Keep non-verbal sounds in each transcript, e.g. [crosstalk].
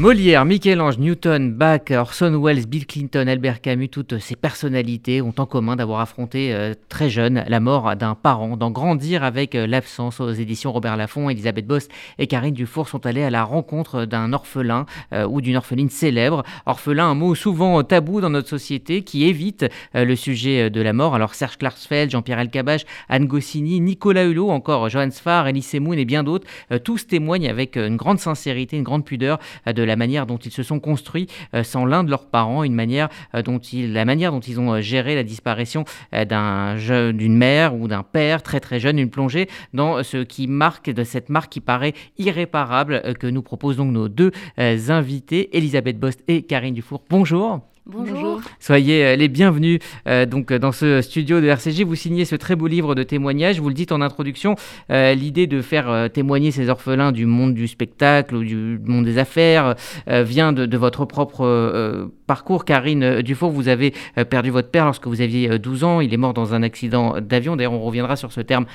Molière, Michel-Ange, Newton, Bach, Orson Welles, Bill Clinton, Albert Camus, toutes ces personnalités ont en commun d'avoir affronté euh, très jeune la mort d'un parent, d'en grandir avec euh, l'absence aux éditions Robert Laffont. Elisabeth Bost et Karine Dufour sont allées à la rencontre d'un orphelin euh, ou d'une orpheline célèbre. Orphelin, un mot souvent tabou dans notre société qui évite le sujet de la mort. Alors Serge Klarsfeld, Jean-Pierre Elkabbach, Anne Goscinny, Nicolas Hulot, encore Johan Sfar, Elise Moon et bien d'autres, tous témoignent avec une grande sincérité, une grande pudeur de la manière dont ils se sont construits euh, sans l'un de leurs parents, une manière euh, dont ils, la manière dont ils ont euh, géré la disparition d'un d'une mère ou d'un père très très jeune, une plongée dans ce qui marque de cette marque qui paraît irréparable que nous proposent donc nos deux invités, Elisabeth Bost et Karine Dufour. Bonjour. Bonjour. Soyez euh, les bienvenus euh, donc dans ce studio de RCG. Vous signez ce très beau livre de témoignages. Vous le dites en introduction, euh, l'idée de faire témoigner ces orphelins du monde du spectacle ou du monde des affaires vient de, votre propre parcours. Karine Dufour, vous avez perdu votre père lorsque vous aviez 12 ans. Il est mort dans un accident d'avion. D'ailleurs, on reviendra sur ce terme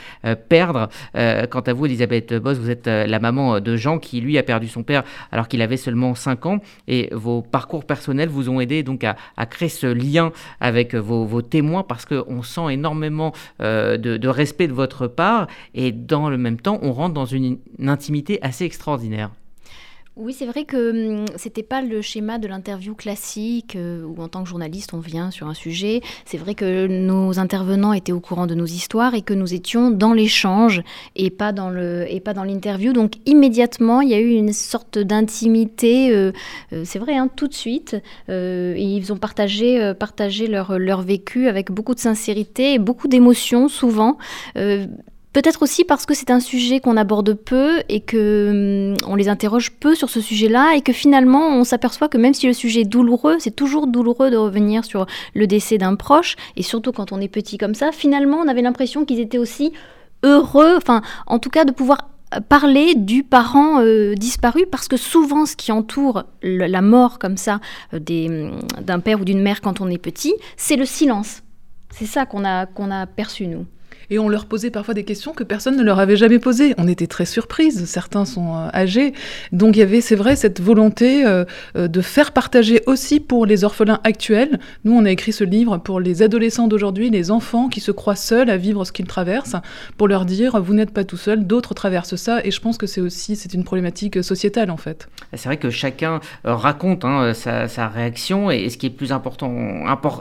perdre. quant à vous, Elisabeth Boss, vous êtes la maman de Jean qui, lui, a perdu son père alors qu'il avait seulement 5 ans. Et vos parcours personnels vous ont aidé donc à, créer ce lien avec vos, témoins parce qu'on sent énormément euh, de, respect de votre part et dans le même temps, on rentre dans une intimité assez extraordinaire. Oui, c'est vrai que hum, c'était pas le schéma de l'interview classique euh, où en tant que journaliste on vient sur un sujet. C'est vrai que nos intervenants étaient au courant de nos histoires et que nous étions dans l'échange et pas dans le et pas dans l'interview. Donc immédiatement il y a eu une sorte d'intimité. Euh, euh, c'est vrai, hein, tout de suite. ils ont partagé partagé leur leur vécu avec beaucoup de sincérité et beaucoup d'émotion souvent. Peut-être aussi parce que c'est un sujet qu'on aborde peu et que hum, on les interroge peu sur ce sujet-là et que finalement on s'aperçoit que même si le sujet est douloureux, c'est toujours douloureux de revenir sur le décès d'un proche et surtout quand on est petit comme ça, finalement on avait l'impression qu'ils étaient aussi heureux, enfin en tout cas de pouvoir parler du parent euh, disparu parce que souvent ce qui entoure la mort comme ça euh, hum, d'un père ou d'une mère quand on est petit, c'est le silence. C'est ça qu'on a perçu nous et on leur posait parfois des questions que personne ne leur avait jamais posées. On était très surprises, certains sont euh, âgés. Donc il y avait, c'est vrai, cette volonté euh, euh, de faire partager aussi pour les orphelins actuels. Nous, on a écrit ce livre pour les adolescents d'aujourd'hui, les enfants qui se croient seuls à vivre ce qu'ils traversent, pour leur dire, vous n'êtes pas tout seul, d'autres traversent ça. Et je pense que c'est aussi, c'est une problématique sociétale en fait. C'est vrai que chacun raconte hein, sa, réaction, et ce qui est plus important,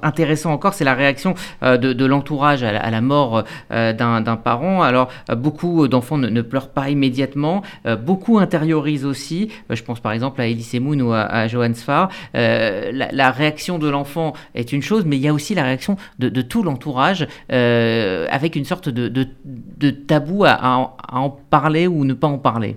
intéressant encore, c'est la réaction de, l'entourage à, la mort d'un parent. Alors, euh, beaucoup d'enfants ne, pleurent pas immédiatement, euh, beaucoup intériorisent aussi. je pense par exemple à Elise Moon ou à, Johan Sfar. La, réaction de l'enfant est une chose, mais il y a aussi la réaction de, tout l'entourage avec une sorte de, tabou à en parler ou ne pas en parler.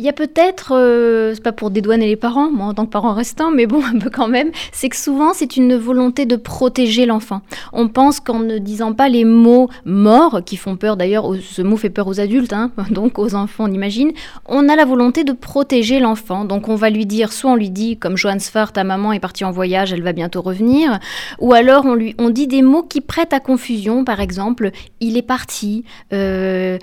Il y a peut-être, euh, c'est pas pour dédouaner les parents, moi en tant que parent restant, mais bon, [laughs] un peu quand même, c'est que souvent c'est une volonté de protéger l'enfant. On pense qu'en ne disant pas les mots morts, qui font peur d'ailleurs, ce mot fait peur aux adultes, hein, [laughs] donc aux enfants on imagine, on a la volonté de protéger l'enfant. Donc on va lui dire, soit on lui dit, comme Johannes Sfar, ta maman est partie en voyage, elle va bientôt revenir, ou alors on lui on dit des mots qui prêtent à confusion, par exemple, il est parti, euh,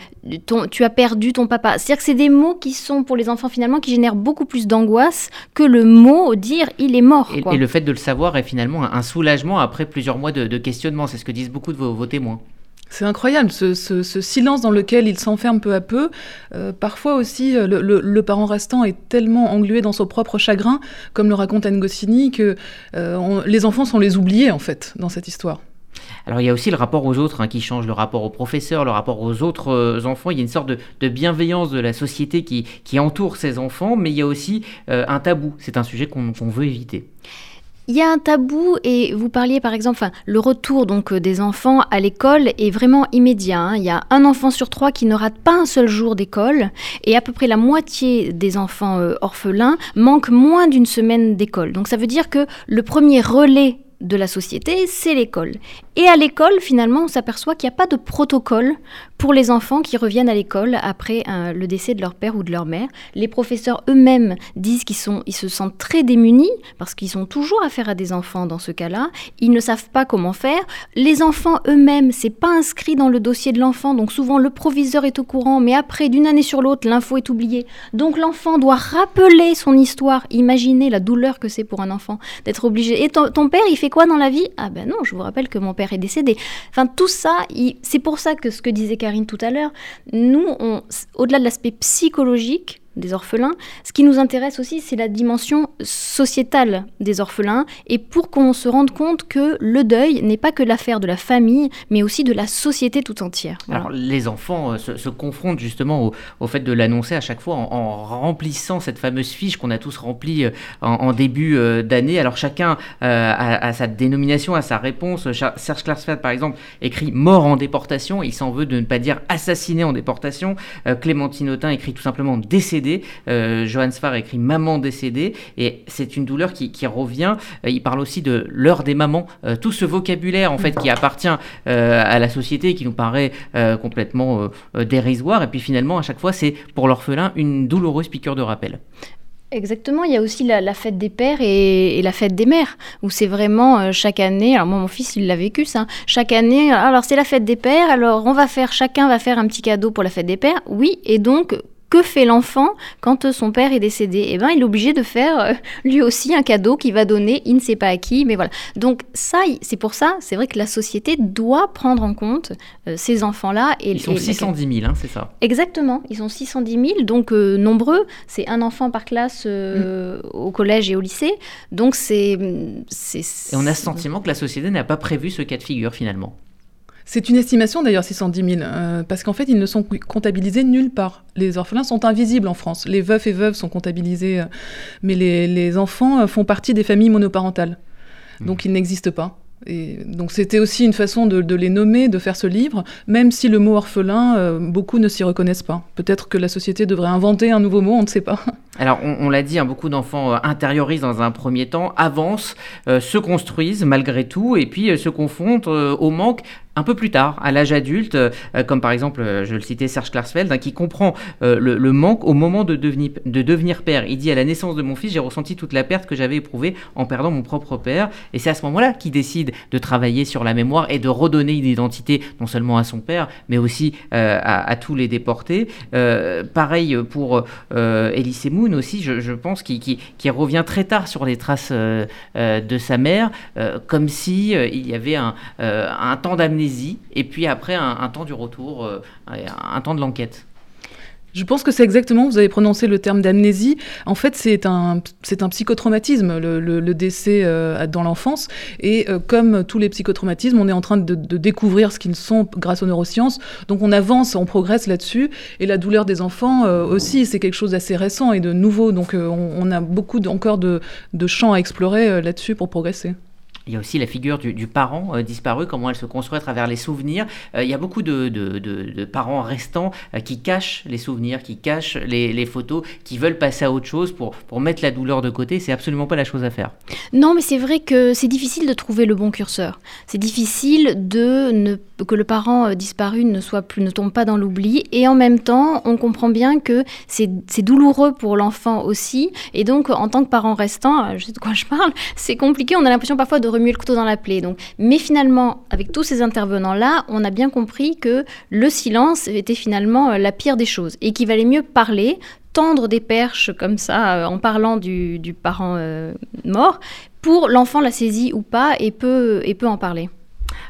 tu as perdu ton papa. C'est-à-dire que c'est des mots qui sont pour les enfants finalement qui génèrent beaucoup plus d'angoisse que le mot dire il est mort. Et, le fait de le savoir est finalement un, soulagement après plusieurs mois de, questionnement. C'est ce que disent beaucoup de vos, témoins. C'est incroyable, ce, silence dans lequel il s'enferme peu à peu. Euh, parfois aussi, euh, le, parent restant est tellement englué dans son propre chagrin, comme le raconte Anne Goscinny, que euh, les enfants sont les oubliés, en fait, dans cette histoire. Alors il y a aussi le rapport aux autres hein, qui change, le rapport aux professeurs, le rapport aux autres euh, enfants. Il y a une sorte de, bienveillance de la société qui, entoure ces enfants, mais il y a aussi euh, un tabou. C'est un sujet qu'on veut éviter. Il y a un tabou et vous parliez par exemple, enfin, le retour donc euh, des enfants à l'école est vraiment immédiat. Hein. Il y a un enfant sur trois qui ne rate pas un seul jour d'école et à peu près la moitié des enfants orphelins manquent moins d'une semaine d'école. Donc ça veut dire que le premier relais de la société, c'est l'école. Et à l'école, finalement, on s'aperçoit qu'il n'y a pas de protocole pour les enfants qui reviennent à l'école après le décès de leur père ou de leur mère. Les professeurs eux-mêmes disent qu'ils ils se sentent très démunis parce qu'ils ont toujours affaire à des enfants dans ce cas-là. Ils ne savent pas comment faire. Les enfants eux-mêmes, c'est pas inscrit dans le dossier de l'enfant, donc souvent le proviseur est au courant, mais après, d'une année sur l'autre, l'info est oubliée. Donc l'enfant doit rappeler son histoire. Imaginez la douleur que c'est pour un enfant d'être obligé. Et ton, ton, père, il fait quoi dans la vie? Ah ben non, je vous rappelle que mon père est décédé. Tout ça, c'est pour ça que ce que disait Karine tout à l'heure, nous, au-delà de l'aspect psychologique, des orphelins. Ce qui nous intéresse aussi, c'est la dimension sociétale des orphelins, et pour qu'on se rende compte que le deuil n'est pas que l'affaire de la famille, mais aussi de la société tout entière. Alors les enfants euh, se, confrontent justement au, fait de l'annoncer à chaque fois en, remplissant cette fameuse fiche qu'on a tous remplie euh, en, début euh, d'année. Alors chacun a, sa dénomination, a sa réponse. Serge Klarsfeld, par exemple, écrit mort en déportation. Il s'en veut de ne pas dire assassiné en déportation. Clémentine Autain écrit tout simplement décédé euh, Johann Sfar écrit Maman décédée, et c'est une douleur qui, revient. Euh, il parle aussi de l'heure des mamans, euh, tout ce vocabulaire en fait qui appartient à la société et qui nous paraît complètement dérisoire. Et puis finalement, à chaque fois, c'est pour l'orphelin une douloureuse piqûre de rappel. Exactement, il y a aussi la, fête des pères et, la fête des mères, où c'est vraiment chaque année, alors moi mon fils il l'a vécu ça, chaque année, alors c'est la fête des pères, alors on va faire, chacun va faire un petit cadeau pour la fête des pères, oui, et donc que fait l'enfant quand son père est décédé? Eh bien, il est obligé de faire euh, lui aussi un cadeau qu'il va donner, il ne sait pas à qui, mais voilà. Donc ça, c'est pour ça, c'est vrai que la société doit prendre en compte euh, ces enfants-là. Et, ils sont 610 000, hein, c'est ça Exactement, ils sont 610 000, donc euh, nombreux. C'est un enfant par classe mm. au collège et au lycée. Donc c'est... Et on a ce sentiment que la société n'a pas prévu ce cas de figure finalement. C'est une estimation d'ailleurs, 610 000, euh, parce qu'en fait, ils ne sont comptabilisés nulle part. Les orphelins sont invisibles en France. Les veufs et veuves sont comptabilisés, euh, mais les, enfants euh, font partie des familles monoparentales. Donc mmh. ils n'existent pas. Et donc c'était aussi une façon de, les nommer, de faire ce livre, même si le mot orphelin, euh, beaucoup ne s'y reconnaissent pas. Peut-être que la société devrait inventer un nouveau mot, on ne sait pas. [laughs] Alors on, l'a dit, hein, beaucoup d'enfants euh, intériorisent dans un premier temps, avancent, euh, se construisent malgré tout, et puis se confrontent au manque un peu plus tard, à l'âge adulte, comme par exemple, je le citais, Serge Klarsfeld, hein, qui comprend le, manque au moment de devenir, de devenir père. Il dit, à la naissance de mon fils, j'ai ressenti toute la perte que j'avais éprouvée en perdant mon propre père, et c'est à ce moment-là qu'il décide de travailler sur la mémoire et de redonner une identité non seulement à son père, mais aussi euh, à, tous les déportés. Euh, pareil pour euh, Elise Aussi, je, pense, qui, revient très tard sur les traces de sa mère, comme si il y avait un, temps d'amnésie et puis après un temps du retour, un temps de l'enquête. Je pense que c'est exactement, vous avez prononcé le terme d'amnésie. En fait, c'est un, c'est un psychotraumatisme, le, décès euh, dans l'enfance. Et euh, comme tous les psychotraumatismes, on est en train de, découvrir ce qu'ils sont grâce aux neurosciences. Donc on avance, on progresse là-dessus. Et la douleur des enfants euh, aussi, c'est quelque chose d'assez récent et de nouveau. Donc on, a beaucoup encore de, de champs à explorer là-dessus pour progresser. Il y a aussi la figure du, parent euh, disparu, comment elle se construit à travers les souvenirs. Euh, il y a beaucoup de, parents restants euh, qui cachent les souvenirs, qui cachent les, photos, qui veulent passer à autre chose pour, mettre la douleur de côté. C'est absolument pas la chose à faire. Non, mais c'est vrai que c'est difficile de trouver le bon curseur. C'est difficile que le parent disparu ne ne tombe pas dans l'oubli. Et en même temps, on comprend bien que c'est douloureux pour l'enfant aussi. Et donc, en tant que parent restant, je sais de quoi je parle, c'est compliqué. On a l'impression parfois de remuer le couteau dans la plaie. Donc, mais finalement, avec tous ces intervenants-là, on a bien compris que le silence était finalement euh, la pire des choses et qu'il valait mieux parler, tendre des perches comme ça euh, en parlant du, parent euh, mort pour l'enfant la saisit ou pas et peut, et peut en parler.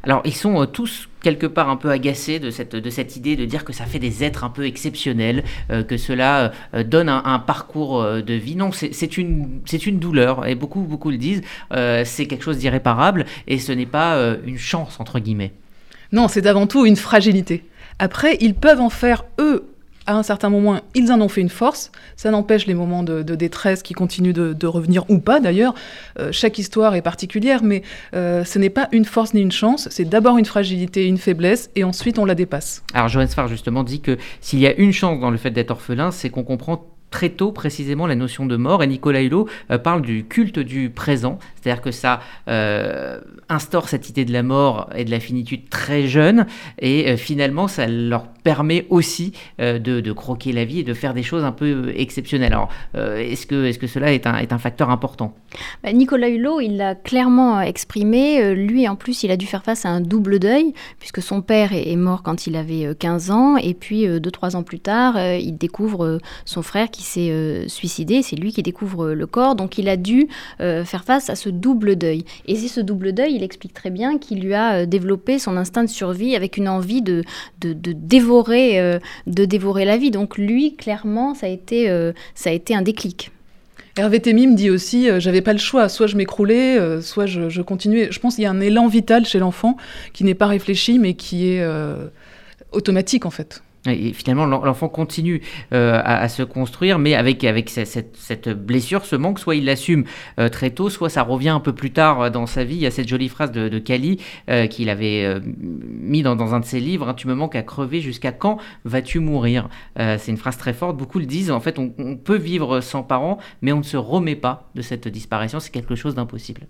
Alors, ils sont tous quelque part un peu agacés de cette, de cette idée de dire que ça fait des êtres un peu exceptionnels, que cela donne un, parcours de vie. Non, c'est une, une douleur, et beaucoup, beaucoup le disent, c'est quelque chose d'irréparable, et ce n'est pas une chance, entre guillemets. Non, c'est avant tout une fragilité. Après, ils peuvent en faire, eux, à un certain moment, ils en ont fait une force. Ça n'empêche les moments de, détresse qui continuent de, revenir ou pas d'ailleurs. Euh, chaque histoire est particulière, mais euh, ce n'est pas une force ni une chance. C'est d'abord une fragilité, une faiblesse, et ensuite on la dépasse. Alors Johannes Farr justement dit que s'il y a une chance dans le fait d'être orphelin, c'est qu'on comprend très tôt précisément la notion de mort. Et Nicolas Hulot euh, parle du culte du présent, c'est-à-dire que ça euh, instaure cette idée de la mort et de la finitude très jeune. Et euh, finalement ça leur permet aussi de, croquer la vie et de faire des choses un peu exceptionnelles. Alors est-ce que, est -ce que cela est un, est un facteur important? Bah, Nicolas Hulot, il l'a clairement exprimé, lui en plus il a dû faire face à un double deuil puisque son père est mort quand il avait 15 ans. Et puis deux, trois ans plus tard il découvre son frère qui s'est euh, suicidé, c'est lui qui découvre le corps, donc il a dû euh, faire face à ce double deuil. Et c'est ce double deuil, il explique très bien qu'il lui a euh, développé son instinct de survie avec une envie de, de, dévorer, de dévorer la vie. Donc lui, clairement, ça a été, ça a été un déclic. Hervé Temim dit aussi, j'avais pas le choix, soit je m'écroulais, soit je, continuais. Je pense qu'il y a un élan vital chez l'enfant qui n'est pas réfléchi, mais qui est automatique en fait. Et finalement, l'enfant continue euh, à, se construire, mais avec, avec cette, blessure, ce manque, soit il l'assume euh, très tôt, soit ça revient un peu plus tard euh, dans sa vie. Il y a cette jolie phrase de, de Kali qu'il avait mis dans, un de ses livres, hein, Tu me manques à crever, jusqu'à quand vas-tu mourir? C'est une phrase très forte, beaucoup le disent, en fait, on, on peut vivre sans parents, mais on ne se remet pas de cette disparition, c'est quelque chose d'impossible.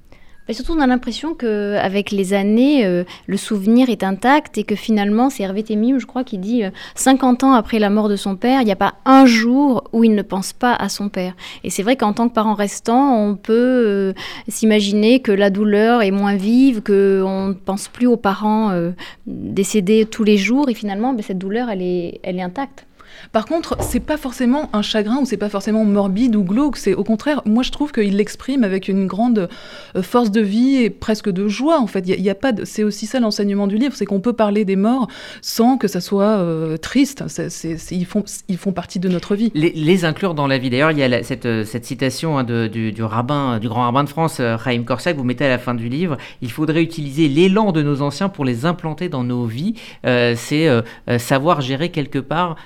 Mais surtout, on a l'impression qu'avec les années, euh, le souvenir est intact et que finalement, c'est Hervé Temim, je crois, qui dit 50 euh, ans après la mort de son père, il n'y a pas un jour où il ne pense pas à son père. Et c'est vrai qu'en tant que parent restant, on peut euh, s'imaginer que la douleur est moins vive, qu'on ne pense plus aux parents décédés tous les jours et finalement, ben, cette douleur, elle est, elle est intacte. Par contre, c'est pas forcément un chagrin ou c'est pas forcément morbide ou glauque. C'est au contraire, moi je trouve qu'il l'exprime avec une grande euh, force de vie et presque de joie. En fait, il y, a, pas. C'est aussi ça l'enseignement du livre, c'est qu'on peut parler des morts sans que ça soit euh, triste. ils font, ils font partie de notre vie. Les, inclure dans la vie. D'ailleurs, il y a cette, euh, cette, citation hein, du, rabbin, du grand rabbin de France, Chaim Korsak. Vous mettez à la fin du livre. Il faudrait utiliser l'élan de nos anciens pour les implanter dans nos vies. c'est savoir gérer quelque part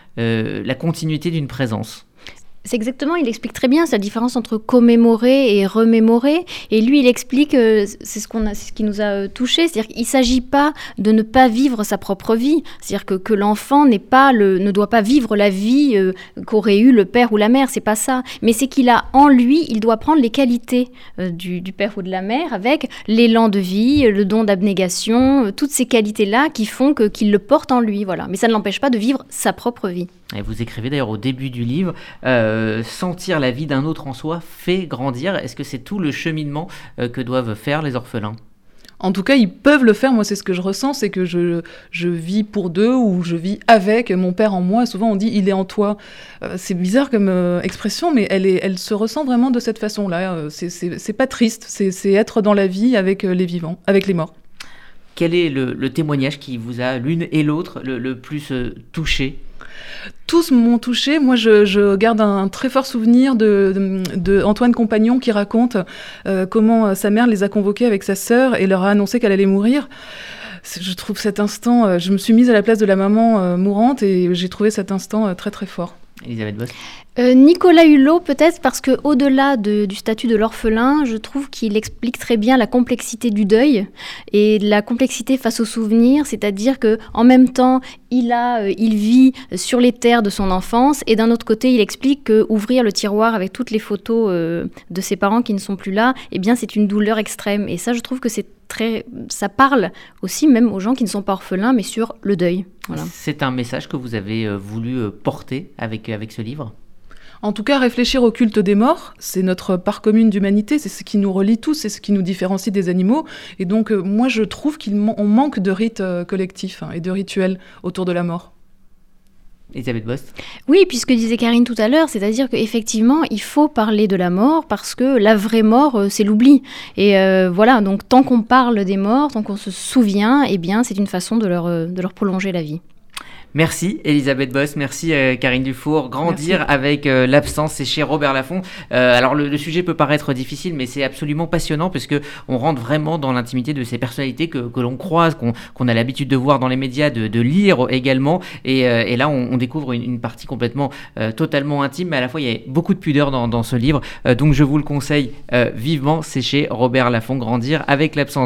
la continuité d'une présence. C'est exactement, il explique très bien sa différence entre commémorer et remémorer. Et lui, il explique, euh, c'est ce, qu'on ce qui nous a euh, touché, c'est-à-dire qu'il ne s'agit pas de ne pas vivre sa propre vie. C'est-à-dire que, que l'enfant le, ne doit pas vivre la vie euh, qu'aurait eu le père ou la mère, c'est pas ça. Mais c'est qu'il a en lui, il doit prendre les qualités du, du, père ou de la mère avec l'élan de vie, le don d'abnégation, toutes ces qualités-là qui font que, qu'il le porte en lui. Voilà. Mais ça ne l'empêche pas de vivre sa propre vie. Et vous écrivez d'ailleurs au début du livre, euh, sentir la vie d'un autre en soi fait grandir. Est-ce que c'est tout le cheminement euh, que doivent faire les orphelins? En tout cas, ils peuvent le faire. Moi, c'est ce que je ressens, c'est que je, je vis pour deux ou je vis avec mon père en moi. Souvent, on dit il est en toi. Euh, c'est bizarre comme expression, mais elle, est, elle se ressent vraiment de cette façon-là. c'est pas triste, c'est être dans la vie avec les vivants, avec les morts. Quel est le, témoignage qui vous a l'une et l'autre le, le, plus touché? Tous m'ont touché. Moi, je, garde un, très fort souvenir de, Antoine Compagnon qui raconte euh, comment euh, sa mère les a convoqués avec sa sœur et leur a annoncé qu'elle allait mourir. Je trouve cet instant, euh, je me suis mise à la place de la maman mourante et j'ai trouvé cet instant très très fort. Elisabeth Boss euh, Nicolas Hulot, peut-être parce que au-delà du statut de l'orphelin, je trouve qu'il explique très bien la complexité du deuil et la complexité face aux souvenirs, c'est-à-dire que en même temps, il a, euh, il vit sur les terres de son enfance et d'un autre côté, il explique que ouvrir le tiroir avec toutes les photos euh, de ses parents qui ne sont plus là, eh bien, c'est une douleur extrême. Et ça, je trouve que c'est très, ça parle aussi même aux gens qui ne sont pas orphelins, mais sur le deuil. C'est un message que vous avez voulu porter avec avec ce livre? En tout cas, réfléchir au culte des morts, c'est notre part commune d'humanité, c'est ce qui nous relie tous, c'est ce qui nous différencie des animaux. Et donc, euh, moi, je trouve qu'on manque de rites euh, collectifs hein, et de rituels autour de la mort. Elisabeth Bost Oui, puisque disait Karine tout à l'heure, c'est-à-dire qu'effectivement, il faut parler de la mort parce que la vraie mort, euh, c'est l'oubli. Et voilà, donc tant qu'on parle des morts, tant qu'on se souvient, eh bien, c'est une façon de leur, de leur prolonger la vie. Merci Elisabeth Boss, merci euh, Karine Dufour. Grandir avec euh, l'absence, c'est chez Robert Laffont. Euh, alors le, sujet peut paraître difficile, mais c'est absolument passionnant parce que on rentre vraiment dans l'intimité de ces personnalités que, que l'on croise, qu'on a l'habitude de voir dans les médias, de, de lire également. Et, et là, on, on, découvre une, une partie complètement, totalement intime, mais à la fois il y a beaucoup de pudeur dans, dans ce livre. donc je vous le conseille vivement, c'est chez Robert Laffont, Grandir avec l'absence.